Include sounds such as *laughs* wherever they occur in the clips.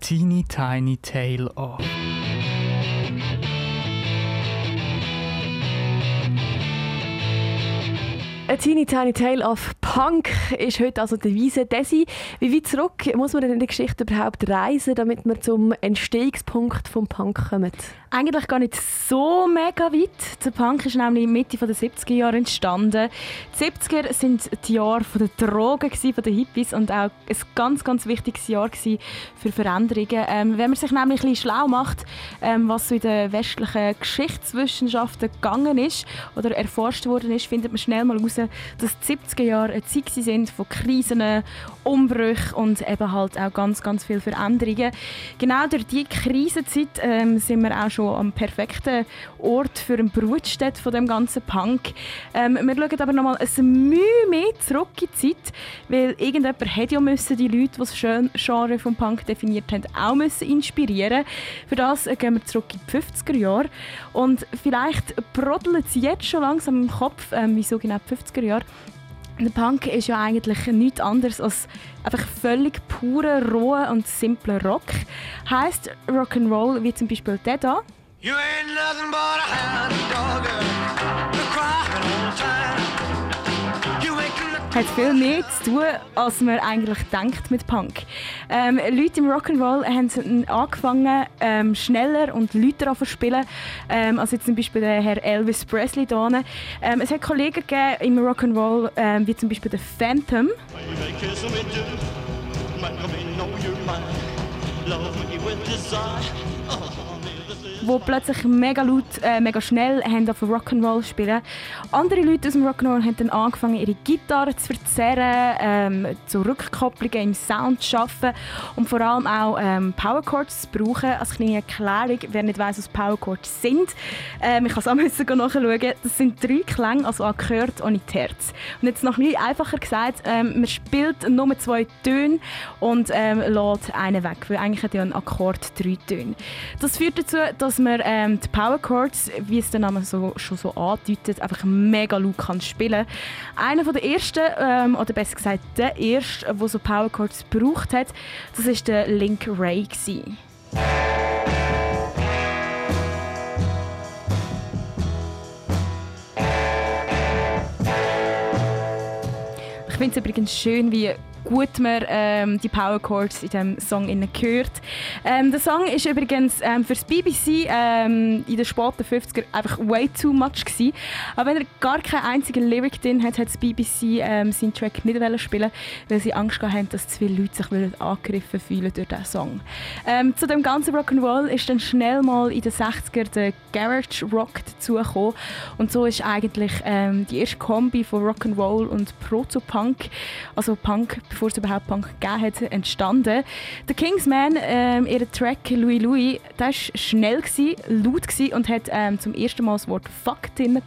teeny tiny tale of. A Teeny Tiny Tale of Punk ist heute also der Wiese Desi. Wie weit zurück muss man in der Geschichte überhaupt reisen, damit man zum Entstehungspunkt vom Punk kommt? Eigentlich gar nicht so mega weit. Der Punk ist nämlich Mitte der 70er Jahre entstanden. Die 70er sind die Jahre der Drogen, der Hippies und auch ein ganz, ganz wichtiges Jahr für Veränderungen. Ähm, wenn man sich nämlich ein bisschen schlau macht, ähm, was so in den westlichen Geschichtswissenschaften gegangen ist oder erforscht worden ist, findet man schnell mal heraus, dass die 70er Jahre Zeit sind von Krisen, Umbrüchen und eben halt auch ganz, ganz viele Veränderungen. Genau durch diese Krisenzeit ähm, sind wir auch schon am perfekten Ort für eine Brutstätte von dem ganzen Punk. Ähm, wir schauen aber nochmal ein Mühe mehr zurück in die Zeit, weil irgendjemand hätte ja müssen die Leute, die das Genre vom Punk definiert haben, auch müssen inspirieren. Für das gehen wir zurück in die 50er Jahre und vielleicht brodelt es jetzt schon langsam im Kopf, ähm, wieso genau die 50er Jahre. Der Punk ist ja eigentlich nichts anderes als einfach völlig pure, roher und simpler Rock. Heißt Rock'n'Roll wie zum Beispiel der da. You ain't nothing but a hound dog, hat viel mehr zu tun, als man eigentlich denkt mit Punk. Ähm, Leute im Rock'n'Roll haben angefangen, ähm, schneller und lauter zu spielen, ähm, als jetzt zum Beispiel der Herr Elvis Presley hier. Ähm, es hat Kollegen gegeben im Rock'n'Roll, ähm, wie zum Beispiel der Phantom. Love die plötzlich mega laut, äh, mega schnell auf Rock'n'Roll spielen. Andere Leute aus dem Rock'n'Roll haben dann angefangen, ihre Gitarre zu verzerren, ähm, zu Rückkopplungen im Sound zu schaffen und vor allem auch ähm, Powerchords zu brauchen. Als kleine Erklärung, wer nicht weiß, was Powerchords sind, ähm, ich kann es auch *laughs* nachschauen, das sind drei Klänge, also angehört ohne Terz. Und jetzt noch nie einfacher gesagt, ähm, man spielt nur zwei Töne und ähm, lässt einen weg, weil eigentlich hat ja ein Akkord drei Töne. Das führt dazu, dass man ähm, die Power Chords, wie es der Name so, schon so andeutet, einfach mega laut kann spielen Einer der ersten, ähm, oder besser gesagt der erste, der so Power Chords gebraucht hat, das war der Link Ray. Gewesen. Ich finde es übrigens schön, wie gut man ähm, die Power Chords in diesem Song hört. Ähm, der Song ist übrigens ähm, für das BBC ähm, in den späten 50er einfach way too much gewesen. Aber wenn er gar keinen einzigen Lyric drin hat, hat das BBC ähm, seinen Track nicht spielen weil sie Angst haben, dass zu viele Leute sich angegriffen fühlen durch diesen Song. Ähm, zu dem ganzen Rock'n'Roll ist dann schnell mal in den 60er der Garage Rock dazugekommen und so ist eigentlich ähm, die erste Kombi von Rock'n'Roll und Proto-Punk, also Punk bevor es überhaupt Punk gegeben hat, entstanden. Der Kingsman, ähm, ihr Track Louis Louis, der war schnell, gewesen, laut gewesen und hat ähm, zum ersten Mal das Wort «fuck» drin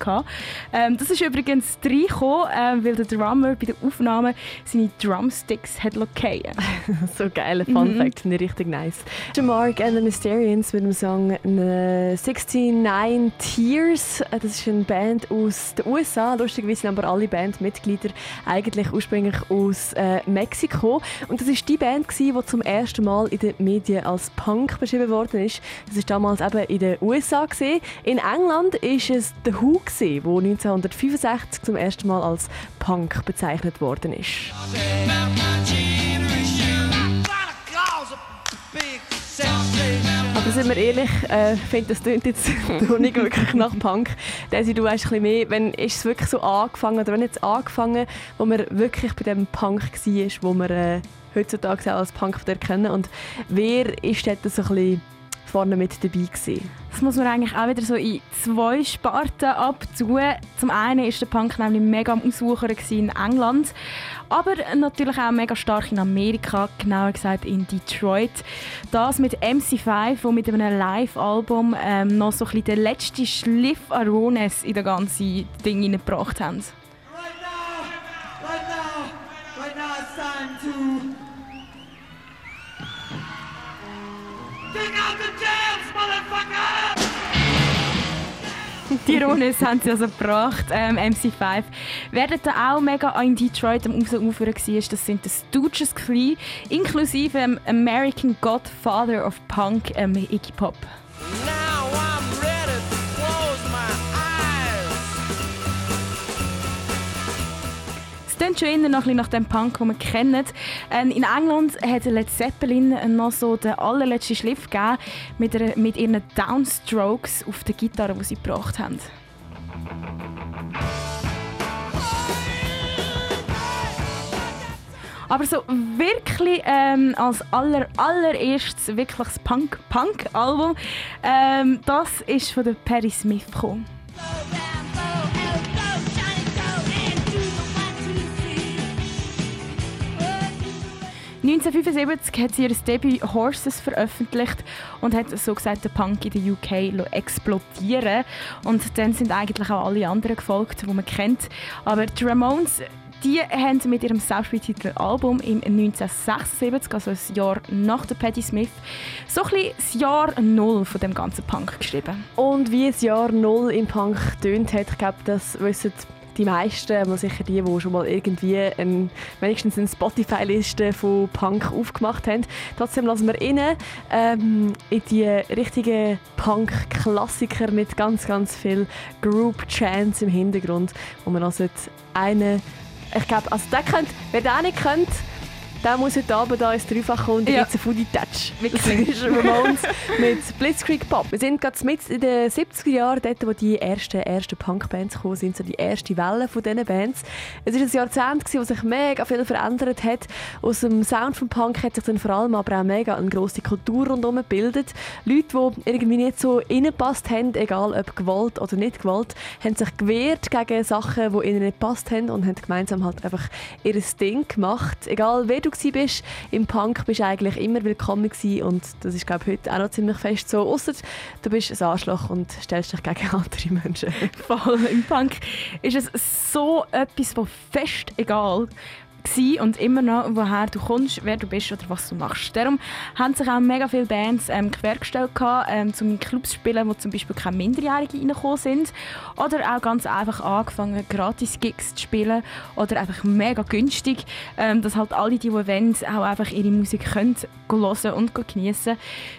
ähm, Das ist übrigens reingekommen, äh, weil der Drummer bei der Aufnahme seine Drumsticks hat lockieren. *laughs* So geil, Fun mhm. Fact, finde ich richtig nice. Mark and the Mysterians mit dem Song 69 äh, Tears. Äh, das ist eine Band aus den USA. Lustigerweise sind aber alle Bandmitglieder eigentlich ursprünglich aus äh, Mexiko. Und das ist die Band, die zum ersten Mal in den Medien als Punk beschrieben worden ist. Das ist damals eben in den USA. Gewesen. In England ist es The Who, der 1965 zum ersten Mal als Punk bezeichnet worden ist. Aber sind wir ehrlich, äh, finde das klingt jetzt *laughs* noch nicht wirklich nach Punk. Desi, du weißt ein bisschen mehr, wenn ist es wirklich so angefangen, oder wenn jetzt angefangen, wo man wirklich bei dem Punk war, wo wir äh, heutzutage auch als Punk erkennen und wer ist dort so ein bisschen vorne mit dabei gewesen? Das muss man eigentlich auch wieder so in zwei Sparten abtun. Zum einen ist der Punk nämlich mega am Auswuchern in England, aber natürlich auch mega stark in Amerika, genauer gesagt in Detroit. Das mit MC5, wo mit einem Live-Album ähm, noch so ein bisschen den letzten Schliff an Rones in das ganze Ding gebracht haben. Die Runde haben sie also gebracht, ähm, MC5. Wer da auch mega in Detroit am Aufsuchen war, das sind die Stooges gewesen, inklusive American Godfather of Punk, ähm, Iggy Pop. Klingt schon eher noch ein nach dem Punk, den wir kennen. Ähm, in England hat Led Zeppelin noch so den allerletzten Schliff gegeben mit, einer, mit ihren Downstrokes auf der Gitarre, die sie gebracht haben. Aber so wirklich ähm, als aller, allererstes wirkliches Punk-Punk-Album, ähm, das ist von der Perry Smith gekommen. 1975 hat sie ihr Debüt Horses veröffentlicht und hat so gesagt den Punk in der UK explodieren Und dann sind eigentlich auch alle anderen gefolgt, die man kennt. Aber die Ramones die haben mit ihrem selbstbetitelten Album im 1976, also ein Jahr nach der Patti Smith, so ein bisschen das Jahr Null von dem ganzen Punk geschrieben. Und wie das Jahr Null im Punk tönt hat, ich glaube, das wissen die meisten, mal sicher die, die schon mal irgendwie ein, wenigstens eine Spotify-Liste von Punk aufgemacht haben. Trotzdem lassen wir rein ähm, in die richtigen Punk-Klassiker mit ganz, ganz viel Group-Chants im Hintergrund, wo man also einen, ich glaube, also der könnt, wer den nicht kennt, der muss heute Abend da ins Dreifach kommen und ja. jetzt ein Foodie Touch. Wirklich. Ramones mit Blitzkrieg Pop. Wir sind gerade mit in den 70er Jahren, dort, wo die ersten, ersten Punk-Bands gekommen sind, so die erste Welle von diesen Bands. Es war ein Jahrzehnt, wo sich mega viel verändert hat. Aus dem Sound von Punk hat sich dann vor allem aber auch mega eine grosse Kultur rundherum gebildet. Leute, die irgendwie nicht so reingepasst haben, egal ob gewollt oder nicht gewollt, haben sich gewehrt gegen Sachen, die ihnen nicht gepasst haben und haben gemeinsam halt einfach ihr Ding gemacht. Egal wer du bist. Im Punk bist du eigentlich immer willkommen gewesen und das ist glaube heute auch noch ziemlich fest so. Außer du bist ein Arschloch und stellst dich gegen *laughs* andere Menschen. Voll. Im Punk ist es so etwas, was fest egal und immer noch, woher du kommst, wer du bist oder was du machst. Darum haben sich auch mega viele Bands ähm, quergestellt, ähm, um in Clubs zu spielen, wo zum Beispiel keine Minderjährigen reingekommen sind. Oder auch ganz einfach angefangen, Gratis-Gigs zu spielen oder einfach mega günstig, ähm, dass halt alle, die, die wollen, auch einfach ihre Musik hören und geniessen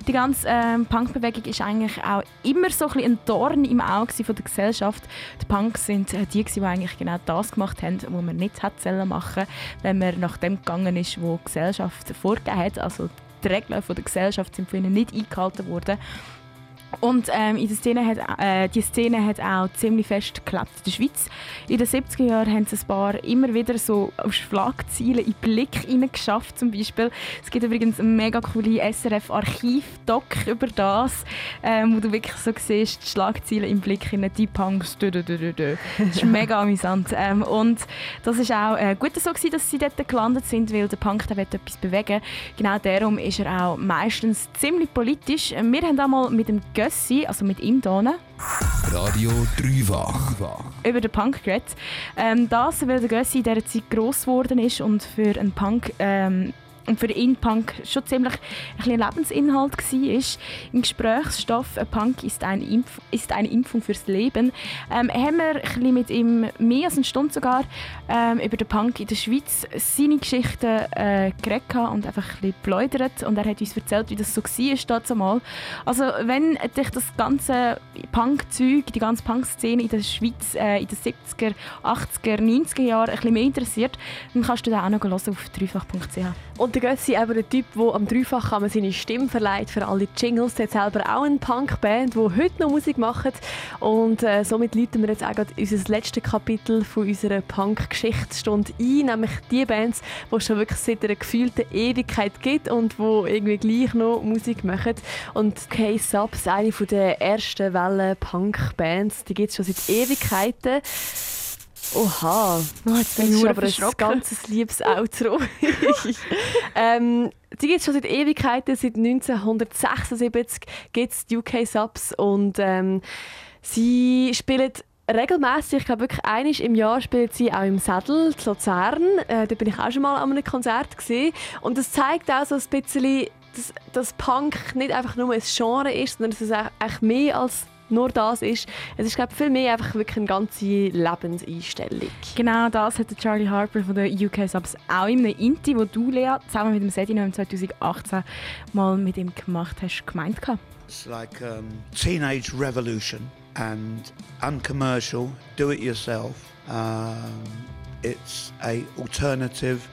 Die ganze ähm, Punkbewegung ist eigentlich auch immer so ein, ein Dorn im Auge der Gesellschaft. Die Punks sind äh, die, die eigentlich genau das gemacht haben, was man nicht hätte machen wenn man nach dem gegangen ist, was die Gesellschaft vorgegeben hat. Also die Regeln der Gesellschaft sind von ihnen nicht eingehalten worden. Und ähm, in der Szene hat, äh, die Szene hat auch ziemlich fest geklappt in der Schweiz. In den 70er Jahren haben es ein paar immer wieder so auf Schlagzeilen in Blick geschafft zum Beispiel. Es gibt übrigens eine mega coole SRF-Archiv-Doc über das, ähm, wo du wirklich so siehst, die Schlagzeilen im Blick in die Punks. Das ist mega amüsant. Ähm, und das ist auch äh, gut so gewesen, dass sie dort gelandet sind, weil der Punk der etwas bewegen Genau darum ist er auch meistens ziemlich politisch. Wir haben einmal mit dem Gö Gössi, also mit ihm hier. Radio Dreifach. Über den Punk geredet. Ähm, das, weil der Gössi in dieser Zeit gross geworden ist und für einen Punk ähm, und für ihn Punk schon ziemlich ein Lebensinhalt war. Im Gesprächsstoff «Punk ist eine, Impf ist eine Impfung fürs Leben» ähm, haben wir ein mit ihm mehr als eine Stunde sogar ähm, über den Punk in der Schweiz seine Geschichten äh, geredet und einfach ein bisschen geplaudert und er hat uns erzählt, wie das so war damals. Also wenn dich das ganze Punk-Zeug, die ganze Punk-Szene in der Schweiz äh, in den 70er, 80er, 90er Jahren ein bisschen mehr interessiert, dann kannst du da auch noch hören auf dreifach.ch. Und der Gössi eben ein Typ, der am Dreifach kann man seine Stimme verleiht für alle Jingles. Er hat selber auch eine Punkband, die heute noch Musik macht. Und äh, somit läuten wir jetzt auch unser letztes Kapitel von unserer Punk-Geschichtsstunde ein, nämlich die Bands, die es schon wirklich seit einer gefühlten Ewigkeit gibt und die irgendwie gleich noch Musik machen. Und K-Subs, eine der ersten Wellen Punk-Bands, die gibt es schon seit Ewigkeiten. Oha, oh, jetzt bin ich aber ein ganz liebes Outro. *laughs* ähm, die gibt es schon seit Ewigkeiten, seit 1976 gibt es die UK Subs und ähm, sie spielen regelmäßig, ich glaube wirklich einmal im Jahr spielt sie auch im Sattel in Luzern. Äh, da bin ich auch schon mal an einem Konzert gesehen und das zeigt auch so ein bisschen, dass, dass Punk nicht einfach nur ein Genre ist, sondern dass es auch mehr als nur das ist. Es ist, glaube ich, viel mehr einfach wirklich eine ganze Lebenseinstellung. Genau das hat Charlie Harper von der UK Subs auch in einem Inti, wo du, Lea, zusammen mit dem Sedino im 2018 mal mit ihm gemacht hast, gemeint gehabt. It's like um, teenage revolution and uncommercial, do it yourself. Um, it's a alternative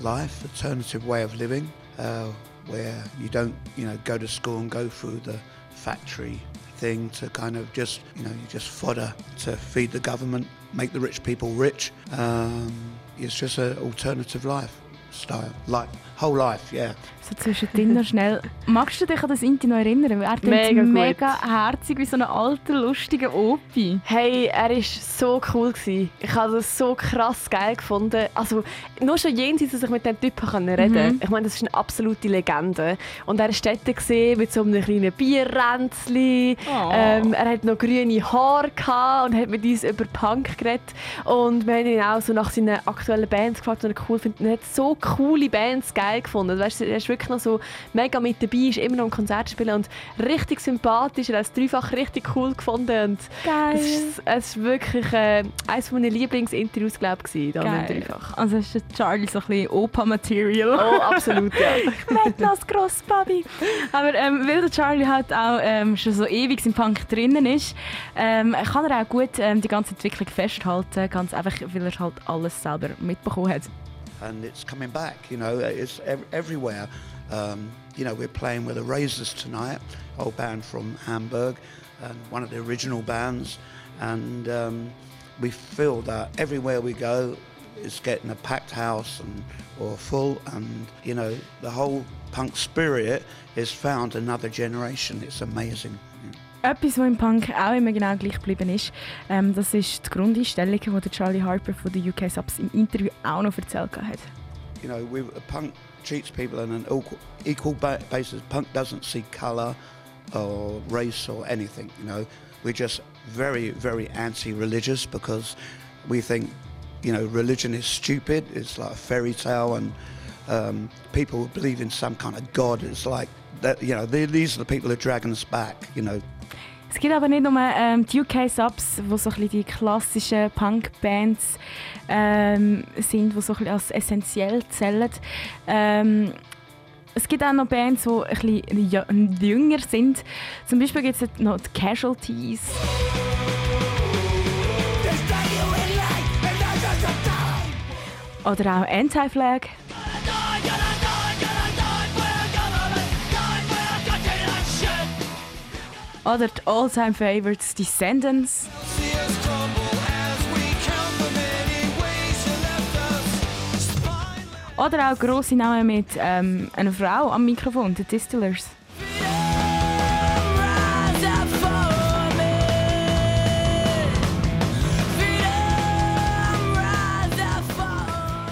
life, alternative way of living, uh, where you don't, you know, go to school and go through the factory thing to kind of just, you know, you just fodder to feed the government, make the rich people rich. Um, it's just an alternative life style, life, whole life, yeah. So zwischendrin noch schnell. Magst du dich an das Inti noch erinnern? Er Mega mega herzig wie so ein alter, lustiger Opi. Hey, er war so cool. Gewesen. Ich habe das so krass geil gefunden. Also, nur schon jenseits, dass ich mit dem Typen reden Mhm. Ich meine, das ist eine absolute Legende. Und er war dort gewesen, mit so einem kleinen Bierränzli. Oh. Ähm, er hat noch grüne Haare gehabt und hat mit uns über Punk geredet. Und wir haben ihn auch so nach seinen aktuellen Bands gefragt, die er cool findet. Und er hat so coole Bands geil gefunden. Weißt, er ist wirklich noch so mega mit dabei, ist immer noch im Konzert spielen und richtig sympathisch. Er hat es dreifach richtig cool gefunden. Und Geil. es ist, es ist wirklich äh, eines meiner Lieblingsinterviews, glaube ich, da mit Geil. dreifach. Also ist der Charlie so ein bisschen Opa-Material. Oh, absolut, ja. *laughs* Das Grosspapi. Aber ähm, weil der Charlie halt auch ähm, schon so ewig im Punk drinnen ist, ähm, kann er auch gut ähm, die ganze Entwicklung festhalten, ganz einfach, weil er halt alles selber mitbekommen hat. And it's coming back. You know, it's ev- everywhere. Um, you know, we're playing with the Razors tonight, old band from Hamburg, and one of the original bands, and um, we feel that everywhere we go, it's getting a packed house and or full, and you know, the whole punk spirit is found another generation. It's amazing. Etwas, was im Punk auch immer genau gleich geblieben ist, ähm, das ist die Grundeinstellung, die Charlie Harper von der UK Subs im Interview auch noch erzählt hat. you know, we, punk treats people on an equal, equal ba- basis. Punk doesn't see colour or race or anything. You know, we're just very, very anti-religious because we think, you know, religion is stupid. It's like a fairy tale, and um, people who believe in some kind of god. It's like that. You know, these are the people who dragging us back. You know, Es gibt aber nicht nur ähm, die UK-Subs, wo so ein die klassischen Punk-Bands ähm, sind, die so ein als essentiell zählen. Ähm, es gibt auch noch Bands, die ein bisschen jü- jünger sind. Zum Beispiel gibt es noch die Casualties. Oder auch Anti-Flag. Oder die All-Time Favorites Descendants. Oder auch grosse Namen mit ähm, einer Frau am Mikrofon, die Distillers.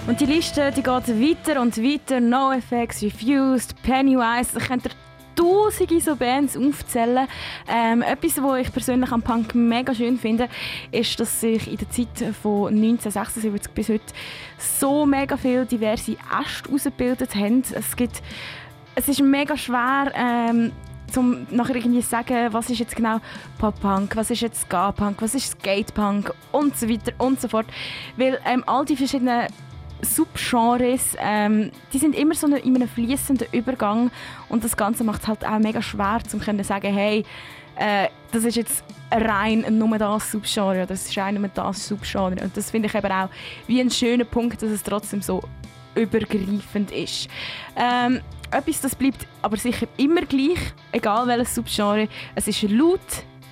Und die Liste die geht weiter und weiter. NoFX, Refused, Pennywise. Ich könnte tausende so Bands aufzählen. Ähm, etwas, was ich persönlich am Punk mega schön finde, ist, dass sich in der Zeit von 1976 bis heute so mega viele diverse Äste ausgebildet haben. Es gibt es ist mega schwer, ähm, zum nachher irgendwie sagen, was ist jetzt genau Pop-Punk, was ist jetzt Ska-Punk, was ist Skate-Punk und so weiter und so fort. Weil ähm, all die verschiedenen Subgenres, ähm, die sind immer so in einem fließenden Übergang und das Ganze macht es halt auch mega schwer, zu können sagen, hey, äh, das ist jetzt rein nur das Subgenre oder das ist rein nur das Subgenre. Und das finde ich eben auch wie ein schöner Punkt, dass es trotzdem so übergreifend ist. Ähm, etwas, das bleibt aber sicher immer gleich, egal welches Subgenre. Es ist laut,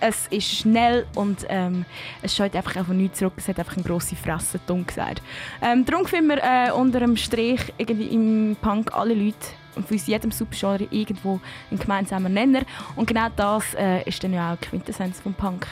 es ist schnell und ähm, es schaut einfach auch von nichts zurück. Es hat einfach eine grosse Fresse, dumm gesagt. Ähm, darum finden wir äh, unter dem Strich irgendwie im Punk alle Leute und von uns jedem Subgenre irgendwo einen gemeinsamen Nenner. Und genau das äh, ist dann ja auch die Quintessenz vom Punk.